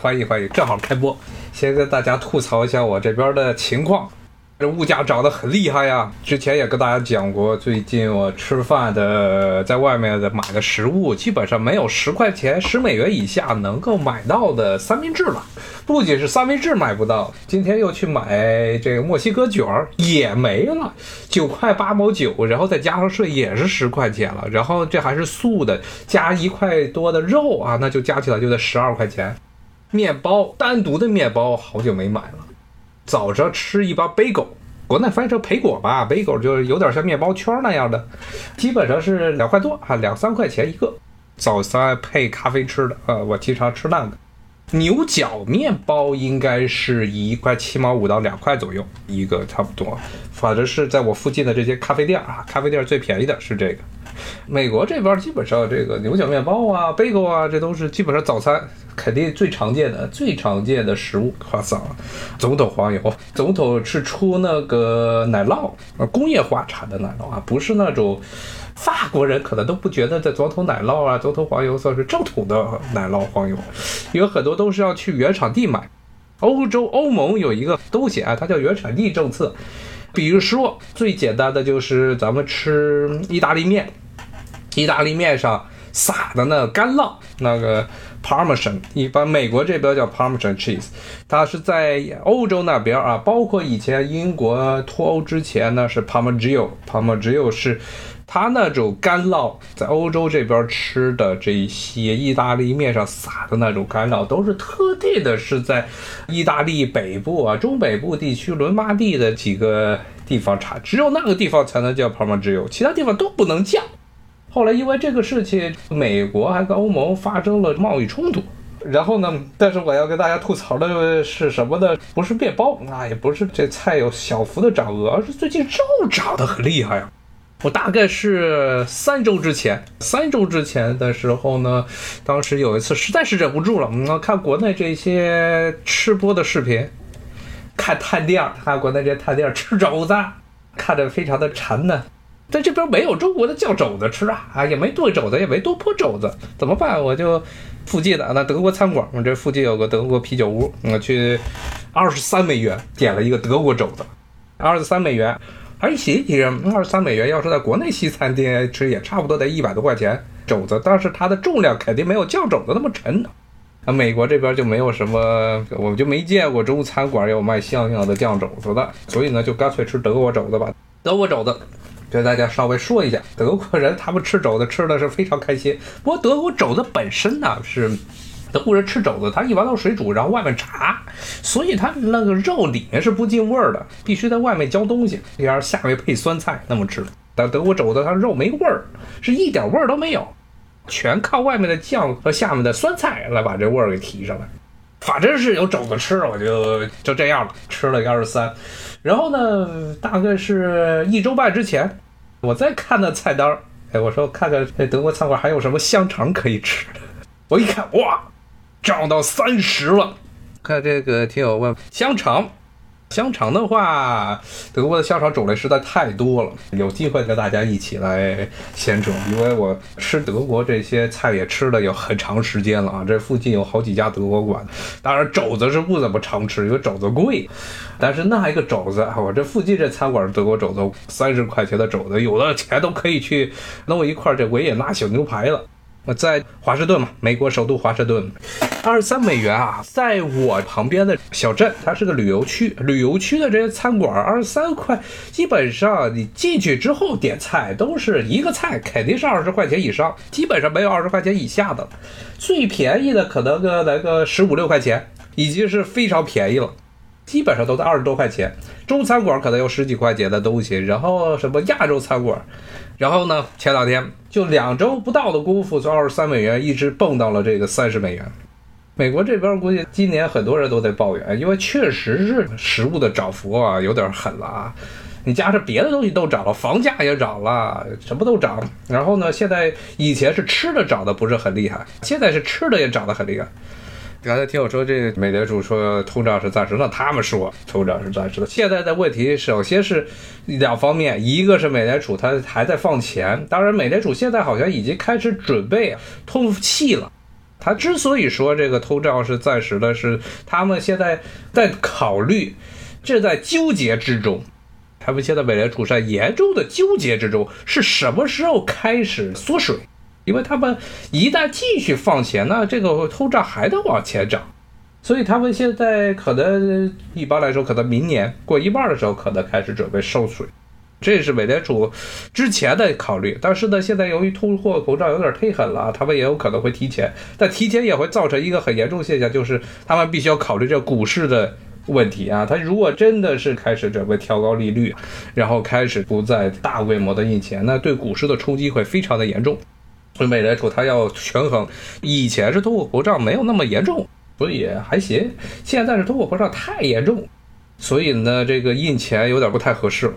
欢迎欢迎，正好开播，先跟大家吐槽一下我这边的情况。这物价涨得很厉害呀！之前也跟大家讲过，最近我吃饭的，在外面的买的食物，基本上没有十块钱、十美元以下能够买到的三明治了。不仅是三明治买不到，今天又去买这个墨西哥卷儿也没了，九块八毛九，然后再加上税也是十块钱了。然后这还是素的，加一块多的肉啊，那就加起来就得十二块钱。面包单独的面包好久没买了。早上吃一包 bagel，国内翻译成培果吧，bagel 就是有点像面包圈那样的，基本上是两块多啊，两三块钱一个。早餐配咖啡吃的，呃，我经常吃那个。牛角面包应该是一块七毛五到两块左右一个，差不多。反正是在我附近的这些咖啡店啊，咖啡店最便宜的是这个。美国这边基本上这个牛角面包啊、贝果啊，这都是基本上早餐肯定最常见的、最常见的食物。夸桑，总统黄油，总统是出那个奶酪，工业化产的奶酪啊，不是那种法国人可能都不觉得这总统奶酪啊、总统黄油算是正统的奶酪黄油，因为很多都是要去原产地买。欧洲欧盟有一个东西啊，它叫原产地政策。比如说最简单的就是咱们吃意大利面。意大利面上撒的那干酪，那个 Parmesan，一般美国这边叫 Parmesan cheese，它是在欧洲那边啊，包括以前英国脱欧之前呢是 Parmigiano，Parmigiano 是它那种干酪，在欧洲这边吃的这些意大利面上撒的那种干酪，都是特地的，是在意大利北部啊、中北部地区伦巴第的几个地方产，只有那个地方才能叫 p a r m a g i o 其他地方都不能叫。后来因为这个事情，美国还跟欧盟发生了贸易冲突。然后呢，但是我要跟大家吐槽的是什么呢？不是面包啊，也不是这菜有小幅的涨额，而是最近肉涨得很厉害啊。我大概是三周之前，三周之前的时候呢，当时有一次实在是忍不住了，嗯，看国内这些吃播的视频，看探店，看国内这些探店吃肘子，看着非常的馋呢。在这边没有中国的酱肘子吃啊，啊也没炖肘子，也没多泼肘子，怎么办？我就附近的那德国餐馆，我这附近有个德国啤酒屋，我去二十三美元点了一个德国肘子，二十三美元还行，其实二十三美元要是在国内西餐厅吃也差不多得一百多块钱肘子，但是它的重量肯定没有酱肘子那么沉。啊，美国这边就没有什么，我就没见过中餐馆有卖像样的酱肘子的，所以呢就干脆吃德国肘子吧，德国肘子。跟大家稍微说一下，德国人他们吃肘子吃的是非常开心。不过德国肘子本身呢是，德国人吃肘子，他一般都水煮，然后外面炸，所以他那个肉里面是不进味儿的，必须在外面浇东西，这样下面配酸菜那么吃。但德国肘子它肉没味儿，是一点味儿都没有，全靠外面的酱和下面的酸菜来把这味儿给提上来。反正是有肘子吃，我就就这样了，吃了一个二十三。然后呢，大概是一周半之前，我在看那菜单哎，我说看看这德国餐馆还有什么香肠可以吃。我一看，哇，涨到三十了。看这个听友问香肠。香肠的话，德国的香肠种类实在太多了，有机会跟大家一起来闲扯。因为我吃德国这些菜也吃了有很长时间了啊，这附近有好几家德国馆。当然肘子是不怎么常吃，因为肘子贵。但是那一个肘子，我这附近这餐馆德国肘子三十块钱的肘子，有的钱都可以去弄一块这维也纳小牛排了。在华盛顿嘛，美国首都华盛顿，二十三美元啊，在我旁边的小镇，它是个旅游区，旅游区的这些餐馆二十三块，基本上你进去之后点菜都是一个菜，肯定是二十块钱以上，基本上没有二十块钱以下的，最便宜的可能个来个十五六块钱，已经是非常便宜了。基本上都在二十多块钱，中餐馆可能有十几块钱的东西，然后什么亚洲餐馆，然后呢，前两天就两周不到的功夫，从二十三美元一直蹦到了这个三十美元。美国这边估计今年很多人都在抱怨，因为确实是食物的涨幅啊有点狠了啊，你加上别的东西都涨了，房价也涨了，什么都涨。然后呢，现在以前是吃的涨的不是很厉害，现在是吃的也涨得很厉害。刚才听我说，这美联储说通胀是暂时的，他们说通胀是暂时的。现在的问题首先是两方面，一个是美联储它还在放钱，当然美联储现在好像已经开始准备通气了，他之所以说这个通胀是暂时的，是他们现在在考虑，这在纠结之中。他们现在美联储在严重的纠结之中，是什么时候开始缩水？因为他们一旦继续放钱，那这个通胀还得往前涨，所以他们现在可能一般来说，可能明年过一半的时候，可能开始准备收水。这是美联储之前的考虑，但是呢，现在由于通货膨胀有点忒狠了，他们也有可能会提前，但提前也会造成一个很严重现象，就是他们必须要考虑这股市的问题啊。他如果真的是开始准备调高利率，然后开始不再大规模的印钱，那对股市的冲击会非常的严重。所以美联储它要权衡，以前是通货膨胀没有那么严重，所以还行，现在是通货膨胀太严重，所以呢，这个印钱有点不太合适。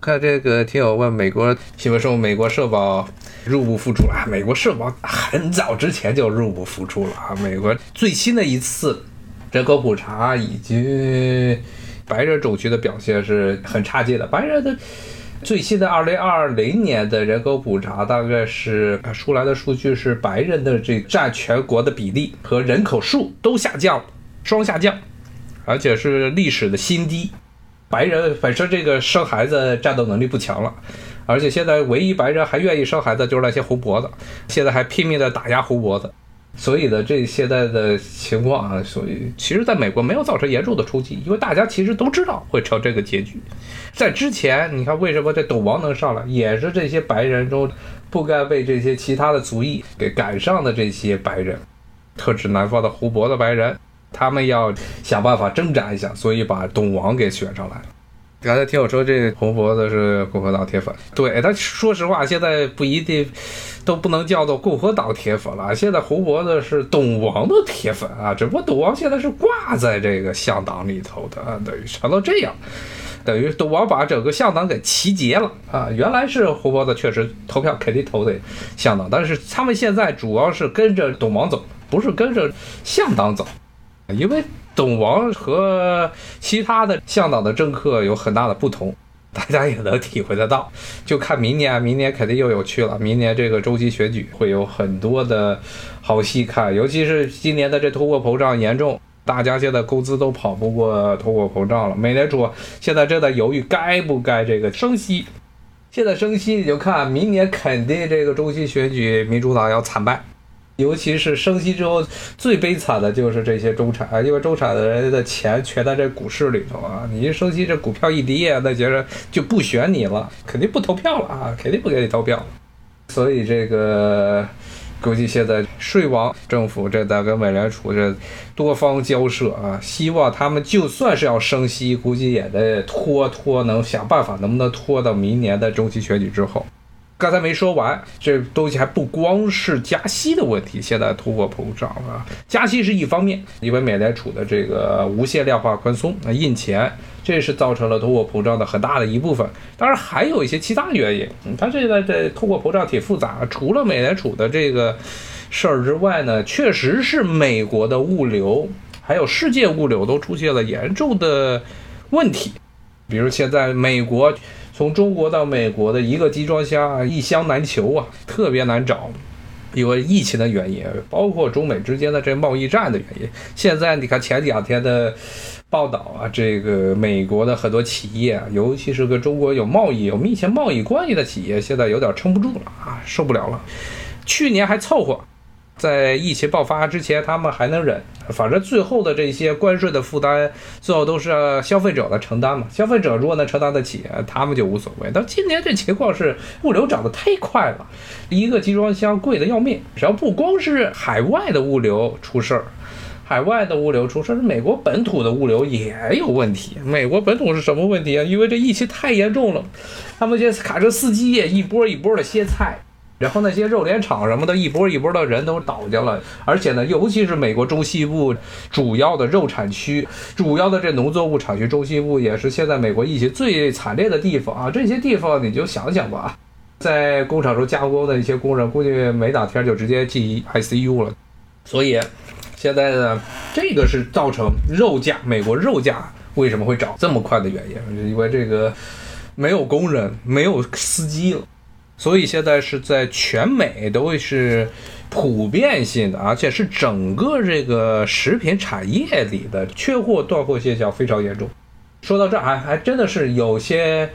看这个听友问美国新闻说美国社保入不敷出了，美国社保很早之前就入不敷出了啊。美国最新的一次人口普查以及白人种群的表现是很差劲的，白人的最新的二零二零年的人口普查大概是出来的数据是白人的这占全国的比例和人口数都下降，双下降，而且是历史的新低。白人本身这个生孩子战斗能力不强了，而且现在唯一白人还愿意生孩子就是那些红脖子，现在还拼命的打压红脖子，所以呢，这现在的情况啊，所以其实在美国没有造成严重的冲击，因为大家其实都知道会成这个结局。在之前，你看为什么这赌王能上来，也是这些白人中不该被这些其他的族裔给赶上的这些白人，特指南方的湖泊的白人。他们要想办法挣扎一下，所以把董王给选上来。刚才听我说，这红脖子是共和党铁粉，对他说实话，现在不一定都不能叫做共和党铁粉了。现在红脖子是董王的铁粉啊，只不过董王现在是挂在这个向党里头的，等于成了这样，等于董王把整个向党给集结了啊。原来是红脖子确实投票肯定投的向党，但是他们现在主要是跟着董王走，不是跟着向党走。因为董王和其他的向导的政客有很大的不同，大家也能体会得到。就看明年，明年肯定又有趣了。明年这个周期选举会有很多的好戏看，尤其是今年的这通货膨胀严重，大家现在工资都跑不过通货膨胀了。美联储现在正在犹豫该不该这个升息。现在升息，你就看明年肯定这个中期选举，民主党要惨败。尤其是升息之后，最悲惨的就是这些中产啊，因为中产的人的钱全在这股市里头啊。你一升息，这股票一跌，那些人就不选你了，肯定不投票了啊，肯定不给你投票。所以这个估计现在税王政府这在跟美联储这多方交涉啊，希望他们就算是要升息，估计也得拖拖，能想办法能不能拖到明年的中期选举之后。刚才没说完，这东西还不光是加息的问题，现在通货膨胀啊，加息是一方面，因为美联储的这个无限量化宽松啊，印钱，这是造成了通货膨胀的很大的一部分。当然还有一些其他原因，它这个这通货膨胀挺复杂，除了美联储的这个事儿之外呢，确实是美国的物流还有世界物流都出现了严重的问题，比如现在美国。从中国到美国的一个集装箱一箱难求啊，特别难找，因为疫情的原因，包括中美之间的这贸易战的原因。现在你看前两天的报道啊，这个美国的很多企业啊，尤其是跟中国有贸易、有密切贸易关系的企业，现在有点撑不住了啊，受不了了。去年还凑合。在疫情爆发之前，他们还能忍，反正最后的这些关税的负担，最后都是消费者来承担嘛。消费者如果能承担得起，他们就无所谓。但今年这情况是物流涨得太快了，一个集装箱贵的要命。只要不光是海外的物流出事儿，海外的物流出事儿，美国本土的物流也有问题。美国本土是什么问题啊？因为这疫情太严重了，他们这卡车司机也一波一波的歇菜。然后那些肉联厂什么的，一波一波的人都倒下了，而且呢，尤其是美国中西部主要的肉产区，主要的这农作物产区，中西部也是现在美国疫情最惨烈的地方啊。这些地方你就想想吧，在工厂中加工的一些工人，估计没两天就直接进 ICU 了。所以现在呢，这个是造成肉价，美国肉价为什么会涨这么快的原因，因为这个没有工人，没有司机了。所以现在是在全美都是普遍性的，而且是整个这个食品产业里的缺货断货现象非常严重。说到这还还真的是有些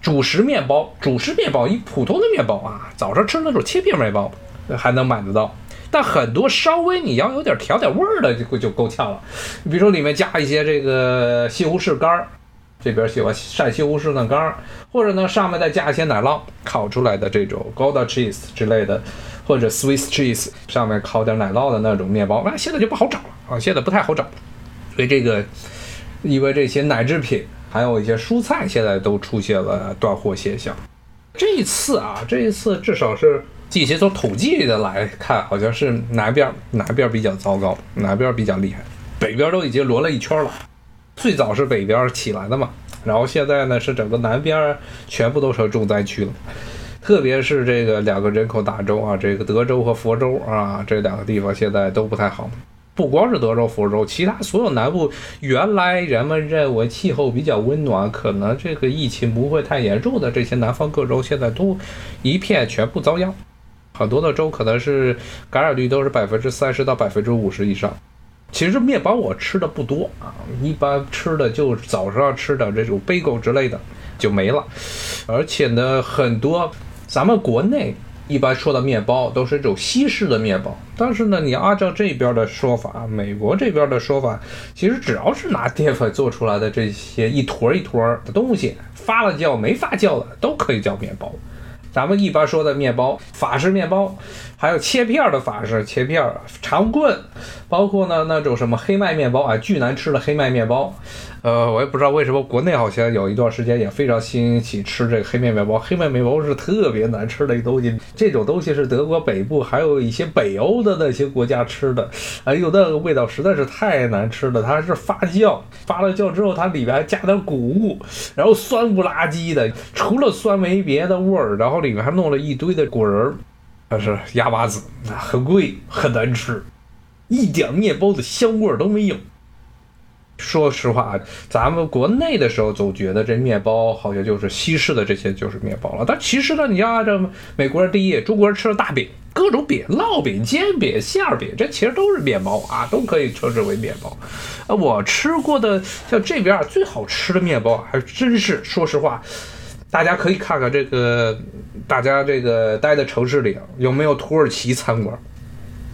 主食面包，主食面包一普通的面包啊，早上吃那种切片面包还能买得到，但很多稍微你要有点调点味儿的就就够呛了。比如说里面加一些这个西红柿干儿。这边喜欢晒西红柿的干儿，或者呢上面再加一些奶酪烤出来的这种 Gouda cheese 之类的，或者 Swiss cheese 上面烤点奶酪的那种面包，那现在就不好找了啊，现在不太好找。所以这个，因为这些奶制品还有一些蔬菜现在都出现了断货现象。这一次啊，这一次至少是进行从统计的来看，好像是南边南边比较糟糕，南边比较厉害，北边都已经轮了一圈了。最早是北边起来的嘛，然后现在呢是整个南边全部都成重灾区了，特别是这个两个人口大州啊，这个德州和佛州啊这两个地方现在都不太好。不光是德州、佛州，其他所有南部原来人们认为气候比较温暖，可能这个疫情不会太严重的这些南方各州，现在都一片全部遭殃。很多的州可能是感染率都是百分之三十到百分之五十以上。其实面包我吃的不多啊，一般吃的就早上吃的这种 bagel 之类的就没了。而且呢，很多咱们国内一般说的面包都是这种西式的面包，但是呢，你按照这边的说法，美国这边的说法，其实只要是拿淀粉做出来的这些一坨一坨的东西，发了酵没发酵的都可以叫面包。咱们一般说的面包，法式面包，还有切片的法式切片，长棍，包括呢那种什么黑麦面包啊，巨难吃的黑麦面包。呃，我也不知道为什么国内好像有一段时间也非常兴起吃这个黑面面包。黑面面包是特别难吃的一东西，这种东西是德国北部还有一些北欧的那些国家吃的。哎呦，那个味道实在是太难吃了。它是发酵，发了酵之后，它里边还加点谷物，然后酸不拉几的，除了酸没别的味儿，然后里面还弄了一堆的果仁儿，那是哑巴子，很贵，很难吃，一点面包的香味儿都没有。说实话，咱们国内的时候总觉得这面包好像就是西式的这些就是面包了，但其实呢，你要按照美国人第一，中国人吃的大饼，各种饼，烙饼、煎饼、馅饼，这其实都是面包啊，都可以称之为面包。啊，我吃过的像这边最好吃的面包，还真是说实话，大家可以看看这个，大家这个待的城市里有没有土耳其餐馆，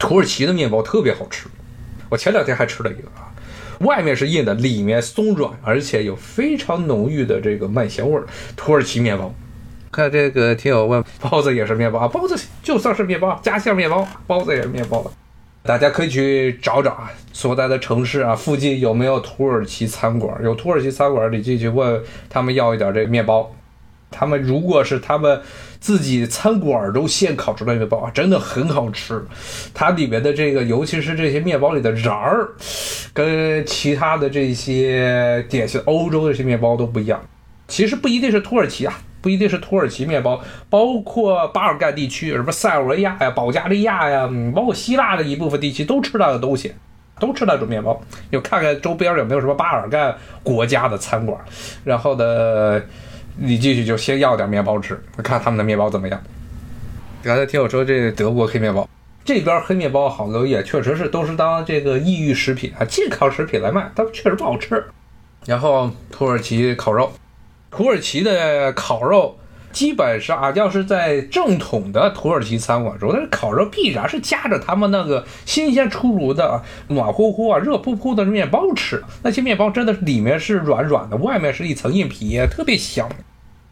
土耳其的面包特别好吃，我前两天还吃了一个啊。外面是硬的，里面松软，而且有非常浓郁的这个麦香味儿。土耳其面包，看这个听友问，包子也是面包啊？包子就算是面包，夹馅面包，包子也是面包了。大家可以去找找啊，所在的城市啊，附近有没有土耳其餐馆？有土耳其餐馆，你进去问他们要一点这面包。他们如果是他们自己餐馆都现烤出来的面包啊，真的很好吃。它里面的这个，尤其是这些面包里的瓤儿，跟其他的这些典型欧洲的这些面包都不一样。其实不一定是土耳其啊，不一定是土耳其面包，包括巴尔干地区，什么塞尔维亚呀、保加利亚呀，包括希腊的一部分地区都吃那个东西，都吃那种面包。就看看周边有没有什么巴尔干国家的餐馆，然后呢？你进去就先要点面包吃，看他们的面包怎么样。刚才听我说这德国黑面包，这边黑面包好多也确实是都是当这个异域食品啊、健康食品来卖，但确实不好吃。然后土耳其烤肉，土耳其的烤肉基本上啊，要是在正统的土耳其餐馆中，那烤肉必然是夹着他们那个新鲜出炉的暖乎乎啊、热乎乎的面包吃。那些面包真的里面是软软的，外面是一层硬皮，特别香。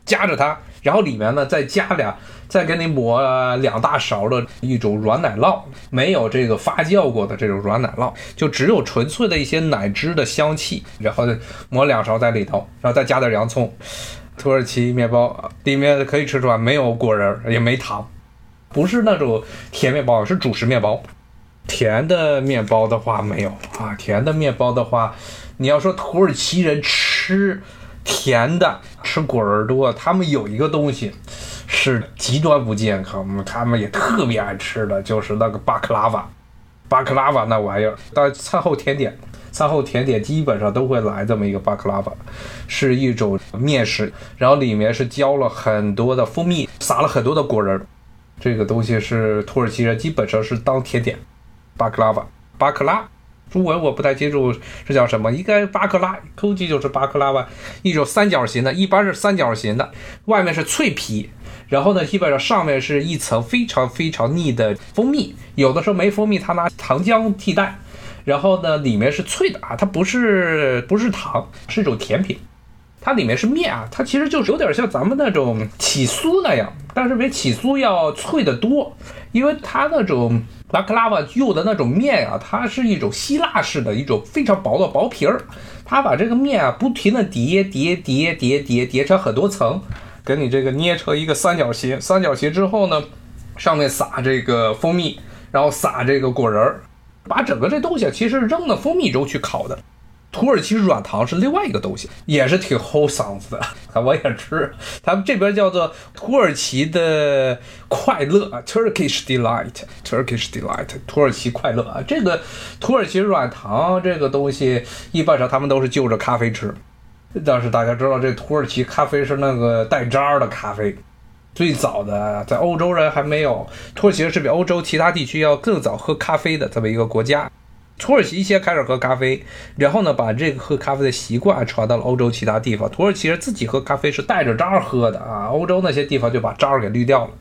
夹着它，然后里面呢再加俩，再给你抹两大勺的一种软奶酪，没有这个发酵过的这种软奶酪，就只有纯粹的一些奶汁的香气，然后抹两勺在里头，然后再加点洋葱。土耳其面包里面可以吃出来没有果仁也没糖，不是那种甜面包，是主食面包。甜的面包的话没有啊，甜的面包的话，你要说土耳其人吃。甜的吃果仁多，他们有一个东西是极端不健康，他们也特别爱吃的，就是那个巴克拉瓦。巴克拉瓦那玩意儿，当餐后甜点，餐后甜点基本上都会来这么一个巴克拉瓦，是一种面食，然后里面是浇了很多的蜂蜜，撒了很多的果仁。这个东西是土耳其人基本上是当甜点，巴克拉瓦，巴克拉，中文我不太清楚是叫什么，应该巴克拉，估计就是巴克拉瓦，一种三角形的，一般是三角形的，外面是脆皮，然后呢，基本上上面是一层非常非常腻的蜂蜜，有的时候没蜂蜜，他拿糖浆替代，然后呢，里面是脆的啊，它不是不是糖，是一种甜品。它里面是面啊，它其实就是有点像咱们那种起酥那样，但是比起酥要脆得多，因为它那种巴克拉瓦用的那种面啊，它是一种希腊式的一种非常薄的薄皮儿，它把这个面啊不停的叠叠叠叠叠叠成很多层，给你这个捏成一个三角形，三角形之后呢，上面撒这个蜂蜜，然后撒这个果仁儿，把整个这东西其实扔到蜂蜜中去烤的。土耳其软糖是另外一个东西，也是挺齁嗓子的。我也吃，他们这边叫做土耳其的快乐，Turkish delight，Turkish delight，土耳其快乐啊。这个土耳其软糖这个东西，一般上他们都是就着咖啡吃。但是大家知道，这土耳其咖啡是那个带渣的咖啡，最早的在欧洲人还没有，土耳其是比欧洲其他地区要更早喝咖啡的这么一个国家。土耳其先开始喝咖啡，然后呢，把这个喝咖啡的习惯传到了欧洲其他地方。土耳其人自己喝咖啡是带着渣喝的啊，欧洲那些地方就把渣给滤掉了。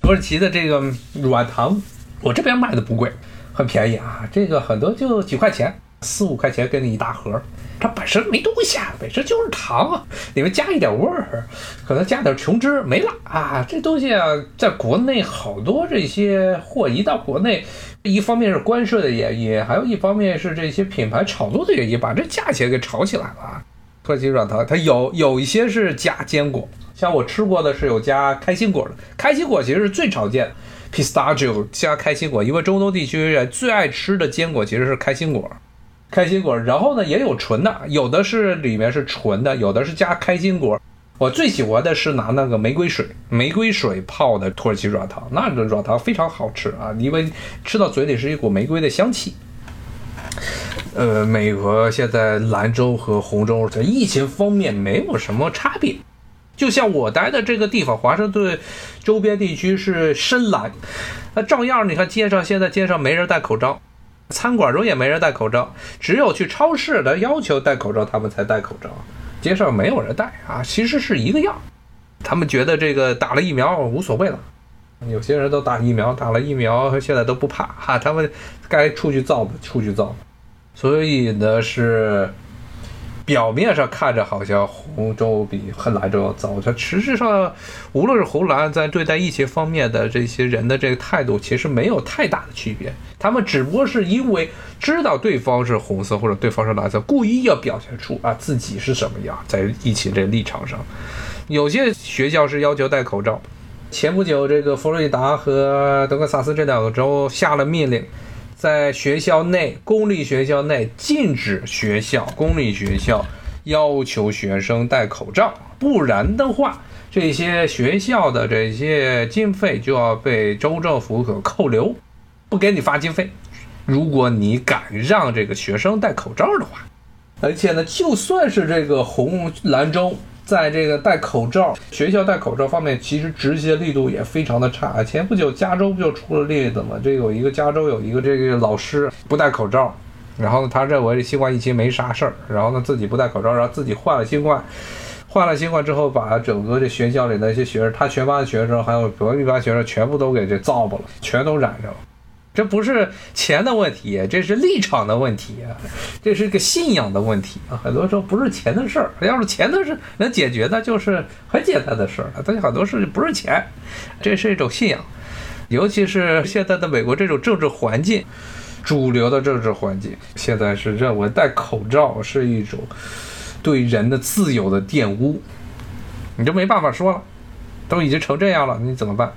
土耳其的这个软糖，我这边卖的不贵，很便宜啊，这个很多就几块钱，四五块钱给你一大盒。它本身没东西啊，本身就是糖，里面加一点味儿，可能加点琼脂，没了啊。这东西啊，在国内好多这些货一到国内。一方面是关税的原因，还有一方面是这些品牌炒作的原因，把这价钱给炒起来了。土耳其软糖它有有一些是加坚果，像我吃过的是有加开心果的。开心果其实是最常见的，pistachio 加开心果，因为中东地区人最爱吃的坚果其实是开心果。开心果，然后呢也有纯的，有的是里面是纯的，有的是加开心果。我最喜欢的是拿那个玫瑰水，玫瑰水泡的土耳其软糖，那个软糖非常好吃啊，因为吃到嘴里是一股玫瑰的香气。呃，美国现在兰州和红州在疫情方面没有什么差别，就像我待的这个地方，华盛顿周边地区是深蓝，那照样你看街上现在街上没人戴口罩，餐馆中也没人戴口罩，只有去超市的要求戴口罩，他们才戴口罩。街上没有人戴啊，其实是一个样。他们觉得这个打了疫苗无所谓了，有些人都打疫苗，打了疫苗现在都不怕哈。他们该出去造的出去造，所以呢是。表面上看着好像红州比兰州要糟，它实质上，无论是红蓝在对待疫情方面的这些人的这个态度，其实没有太大的区别。他们只不过是因为知道对方是红色或者对方是蓝色，故意要表现出啊自己是什么样，在疫情这立场上，有些学校是要求戴口罩。前不久，这个佛罗里达和德克萨斯这两个州下了命令。在学校内，公立学校内禁止学校公立学校要求学生戴口罩，不然的话，这些学校的这些经费就要被州政府可扣留，不给你发经费。如果你敢让这个学生戴口罩的话，而且呢，就算是这个红蓝州。在这个戴口罩，学校戴口罩方面，其实执行力度也非常的差。前不久，加州不就出了例子吗？这有一个加州有一个这个老师不戴口罩，然后他认为这新冠疫情没啥事儿，然后呢自己不戴口罩，然后自己患了新冠，患了新冠之后，把整个这学校里的一些学生，他全班的学生还有隔壁班学生全部都给这造吧了，全都染上了。这不是钱的问题，这是立场的问题，这是个信仰的问题啊。很多时候不是钱的事儿，要是钱的事能解决的，就是很简单的事儿。但是很多事情不是钱，这是一种信仰。尤其是现在的美国这种政治环境，主流的政治环境，现在是认为戴口罩是一种对人的自由的玷污，你就没办法说了，都已经成这样了，你怎么办？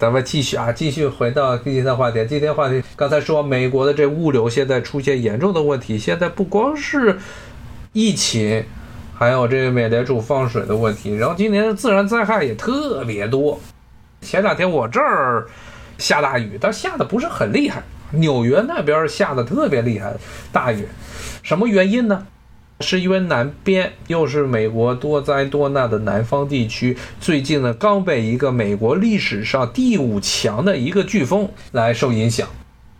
咱们继续啊，继续回到今天的话题。今天话题刚才说，美国的这物流现在出现严重的问题。现在不光是疫情，还有这个美联储放水的问题。然后今年的自然灾害也特别多。前两天我这儿下大雨，但下的不是很厉害纽约那边下的特别厉害大雨，什么原因呢？是因为南边又是美国多灾多难的南方地区，最近呢刚被一个美国历史上第五强的一个飓风来受影响，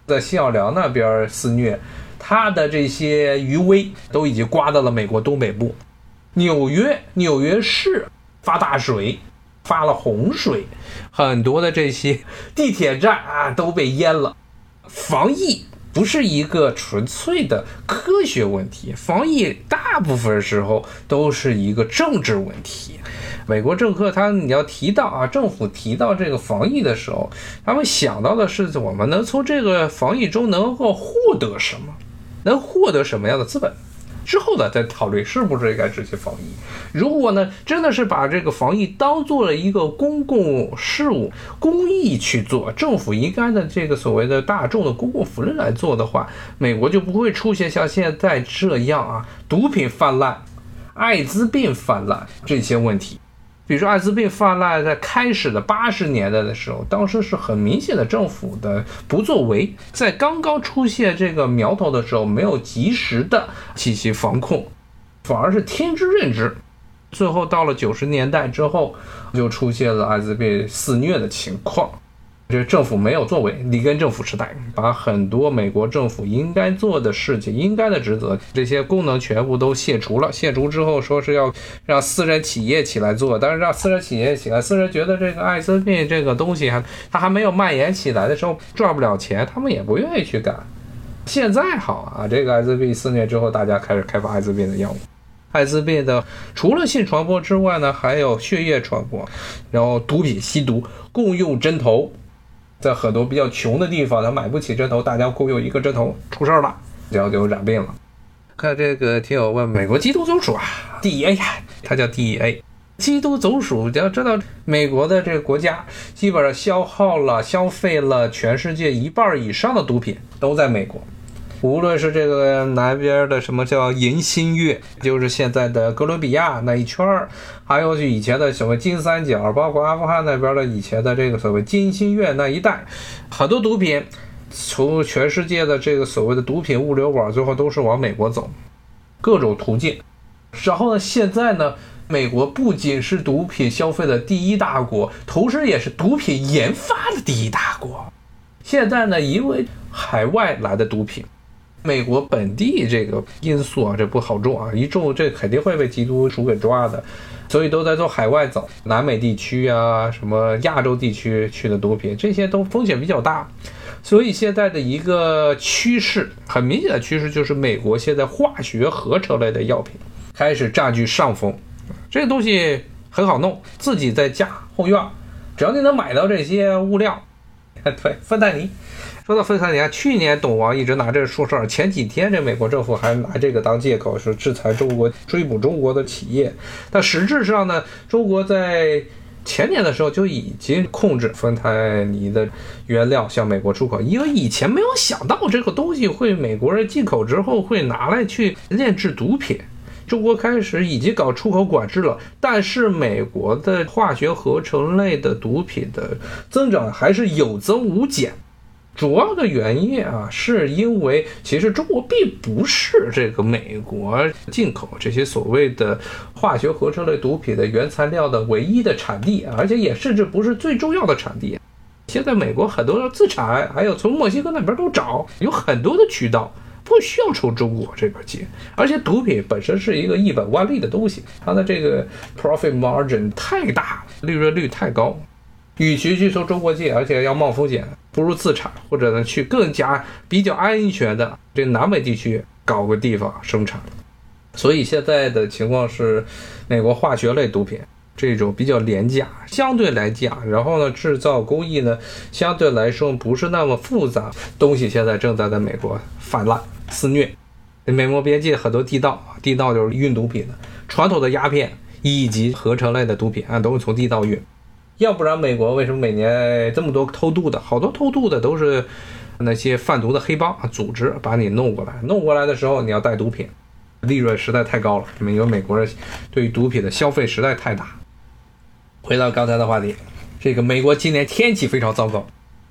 在西奥良那边肆虐，它的这些余威都已经刮到了美国东北部，纽约纽约市发大水，发了洪水，很多的这些地铁站啊都被淹了，防疫。不是一个纯粹的科学问题，防疫大部分时候都是一个政治问题。美国政客他你要提到啊，政府提到这个防疫的时候，他们想到的是我们能从这个防疫中能够获得什么，能获得什么样的资本。之后呢，再考虑是不是应该执行防疫。如果呢，真的是把这个防疫当做了一个公共事务、公益去做，政府应该的这个所谓的大众的公共福利来做的话，美国就不会出现像现在这样啊，毒品泛滥、艾滋病泛滥这些问题。比如说艾滋病泛滥，在开始的八十年代的时候，当时是很明显的政府的不作为，在刚刚出现这个苗头的时候，没有及时的进行防控，反而是天之任之。最后到了九十年代之后，就出现了艾滋病肆虐的情况。这政府没有作为，里根政府时代，把很多美国政府应该做的事情、应该的职责，这些功能全部都卸除了。卸除之后，说是要让私人企业起来做，但是让私人企业起来，私人觉得这个艾滋病这个东西还它还没有蔓延起来的时候，赚不了钱，他们也不愿意去干。现在好啊，这个艾滋病肆虐之后，大家开始开发艾滋病的药物。艾滋病的除了性传播之外呢，还有血液传播，然后毒品吸毒，共用针头。在很多比较穷的地方，他买不起针头，大家共用一个针头，出事儿了，然后就染病了。看这个听友问，美国缉毒总署啊，DEA 呀，它叫 DEA，缉毒总署。你要知道，美国的这个国家基本上消耗了、消费了全世界一半以上的毒品，都在美国。无论是这个南边的什么叫银新月，就是现在的哥伦比亚那一圈儿，还有就以前的所谓金三角，包括阿富汗那边的以前的这个所谓金新月那一带，很多毒品从全世界的这个所谓的毒品物流网，最后都是往美国走，各种途径。然后呢，现在呢，美国不仅是毒品消费的第一大国，同时也是毒品研发的第一大国。现在呢，因为海外来的毒品。美国本地这个因素啊，这不好种啊，一种这肯定会被缉毒署给抓的，所以都在做海外走，南美地区啊，什么亚洲地区去的毒品，这些都风险比较大，所以现在的一个趋势，很明显的趋势就是美国现在化学合成类的药品开始占据上风，这个东西很好弄，自己在家后院，只要你能买到这些物料，对，芬太尼。说到芬太尼，去年董王一直拿这说事儿。前几天这美国政府还拿这个当借口，说制裁中国、追捕中国的企业。但实质上呢，中国在前年的时候就已经控制芬太尼的原料向美国出口，因为以前没有想到这个东西会美国人进口之后会拿来去炼制毒品。中国开始已经搞出口管制了，但是美国的化学合成类的毒品的增长还是有增无减。主要的原因啊，是因为其实中国并不是这个美国进口这些所谓的化学合成类毒品的原材料的唯一的产地，而且也甚至不是最重要的产地。现在美国很多的自产，还有从墨西哥那边都找，有很多的渠道，不需要从中国这边进。而且毒品本身是一个一本万利的东西，它的这个 profit margin 太大，利润率太高。与其去从中国进，而且要冒风险，不如自产，或者呢去更加比较安全的这南美地区搞个地方生产。所以现在的情况是，美国化学类毒品这种比较廉价，相对来讲，然后呢制造工艺呢相对来说不是那么复杂，东西现在正在在美国泛滥肆虐。美墨边界很多地道，地道就是运毒品的，传统的鸦片以及合成类的毒品啊都是从地道运。要不然，美国为什么每年这么多偷渡的？好多偷渡的都是那些贩毒的黑帮组织把你弄过来。弄过来的时候，你要带毒品，利润实在太高了。因为美国人对于毒品的消费实在太大。回到刚才的话题，这个美国今年天气非常糟糕，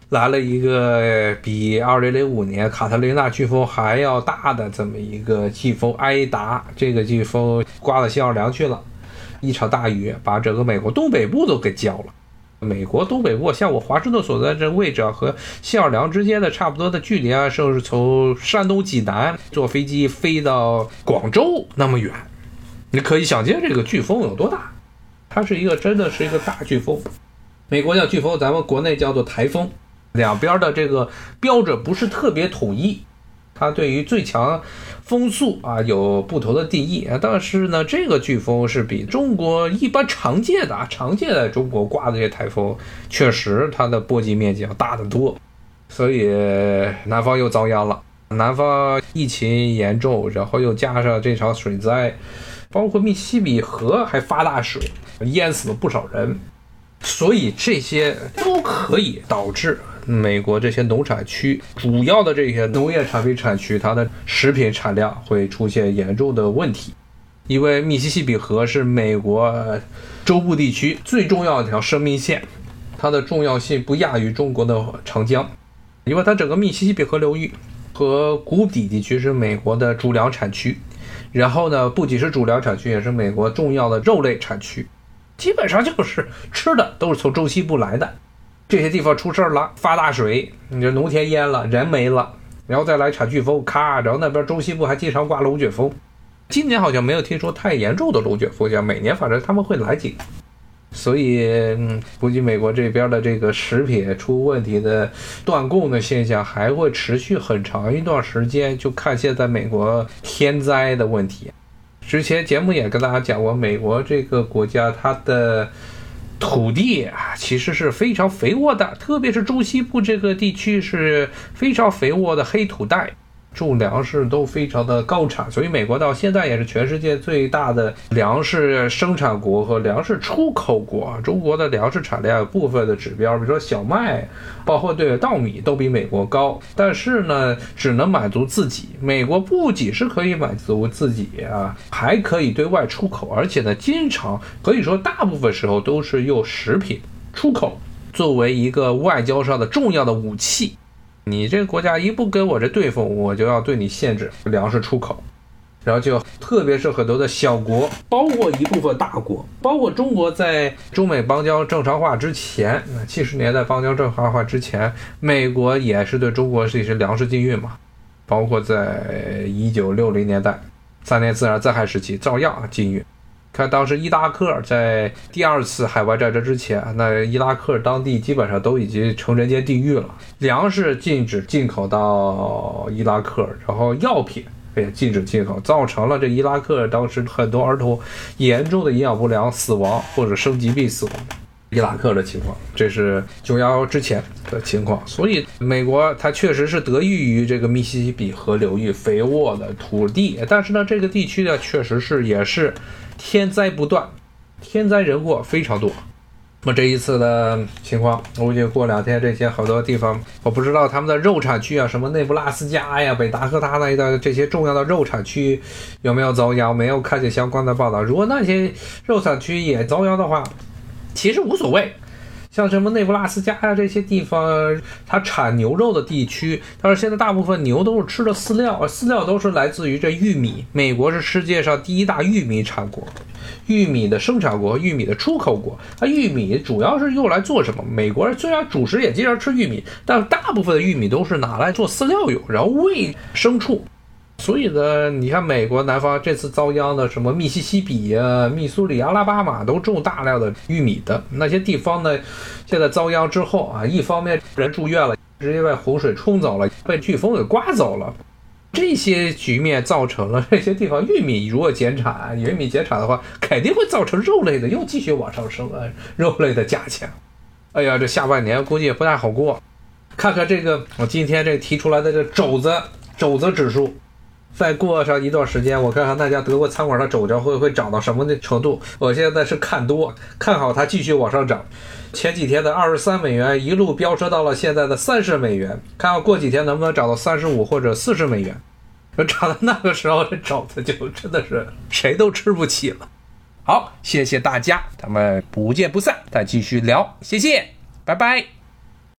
来了一个比2005年卡特琳娜飓风还要大的这么一个季风埃达，这个季风刮到新奥尔良去了，一场大雨把整个美国东北部都给浇了。美国东北部，像我华盛顿所在这位置啊，和新奥尔良之间的差不多的距离啊，甚至从山东济南坐飞机飞到广州那么远，你可以想见这个飓风有多大。它是一个真的是一个大飓风，美国叫飓风，咱们国内叫做台风，两边的这个标准不是特别统一。它对于最强风速啊有不同的定义啊，但是呢，这个飓风是比中国一般常见的啊，常见在中国刮的这些台风，确实它的波及面积要大得多，所以南方又遭殃了。南方疫情严重，然后又加上这场水灾，包括密西比河还发大水，淹死了不少人，所以这些都可以导致。美国这些农产区主要的这些农业产品产区，它的食品产量会出现严重的问题，因为密西西比河是美国中部地区最重要的一条生命线，它的重要性不亚于中国的长江，因为它整个密西西比河流域和谷底地区是美国的主粮产区，然后呢，不仅是主粮产区，也是美国重要的肉类产区，基本上就是吃的都是从中西部来的。这些地方出事儿了，发大水，你这农田淹了，人没了，然后再来场飓风，咔，然后那边中西部还经常刮龙卷风。今年好像没有听说太严重的龙卷风，像每年反正他们会来几个，所以嗯估计美国这边的这个食品出问题的断供的现象还会持续很长一段时间，就看现在美国天灾的问题。之前节目也跟大家讲过，美国这个国家它的。土地啊，其实是非常肥沃的，特别是中西部这个地区是非常肥沃的黑土带。种粮食都非常的高产，所以美国到现在也是全世界最大的粮食生产国和粮食出口国。中国的粮食产量部分的指标，比如说小麦，包括对稻米，都比美国高。但是呢，只能满足自己。美国不仅是可以满足自己啊，还可以对外出口，而且呢，经常可以说大部分时候都是用食品出口作为一个外交上的重要的武器。你这个国家一不跟我这对付，我就要对你限制粮食出口，然后就特别是很多的小国，包括一部分大国，包括中国，在中美邦交正常化之前，那七十年代邦交正常化之前，美国也是对中国是一些粮食禁运嘛，包括在一九六零年代三年自然灾害时期，照样禁运。看当时伊拉克在第二次海湾战争之前，那伊拉克当地基本上都已经成人间地狱了，粮食禁止进口到伊拉克，然后药品也禁止进口，造成了这伊拉克当时很多儿童严重的营养不良死亡或者生疾病死亡。伊拉克的情况，这是九幺幺之前的情况，所以美国它确实是得益于这个密西西比河流域肥沃的土地，但是呢，这个地区呢，确实是也是。天灾不断，天灾人祸非常多。那么这一次的情况，估计过两天这些好多地方，我不知道他们的肉产区啊，什么内布拉斯加呀、北达科他那一带这些重要的肉产区有没有遭殃？没有看见相关的报道。如果那些肉产区也遭殃的话，其实无所谓。像什么内布拉斯加呀这些地方，它产牛肉的地区，但是现在大部分牛都是吃的饲料，饲料都是来自于这玉米。美国是世界上第一大玉米产国，玉米的生产国，玉米的出口国。它玉米主要是用来做什么？美国人虽然主食也经常吃玉米，但大部分的玉米都是拿来做饲料用，然后喂牲畜。所以呢，你看美国南方这次遭殃的什么密西西比呀、密苏里、阿拉巴马都种大量的玉米的那些地方呢，现在遭殃之后啊，一方面人住院了，直接被洪水冲走了，被飓风给刮走了，这些局面造成了这些地方玉米如果减产，玉米减产的话，肯定会造成肉类的又继续往上升啊，肉类的价钱。哎呀，这下半年估计也不太好过。看看这个，我今天这提出来的这肘子肘子指数。再过上一段时间，我看看大家德国餐馆的肘子会会涨到什么的程度。我现在是看多，看好它继续往上涨。前几天的二十三美元一路飙升到了现在的三十美元，看看过几天能不能涨到三十五或者四十美元。涨到那个时候，这肘子就真的是谁都吃不起了。好，谢谢大家，咱们不见不散，再继续聊，谢谢，拜拜。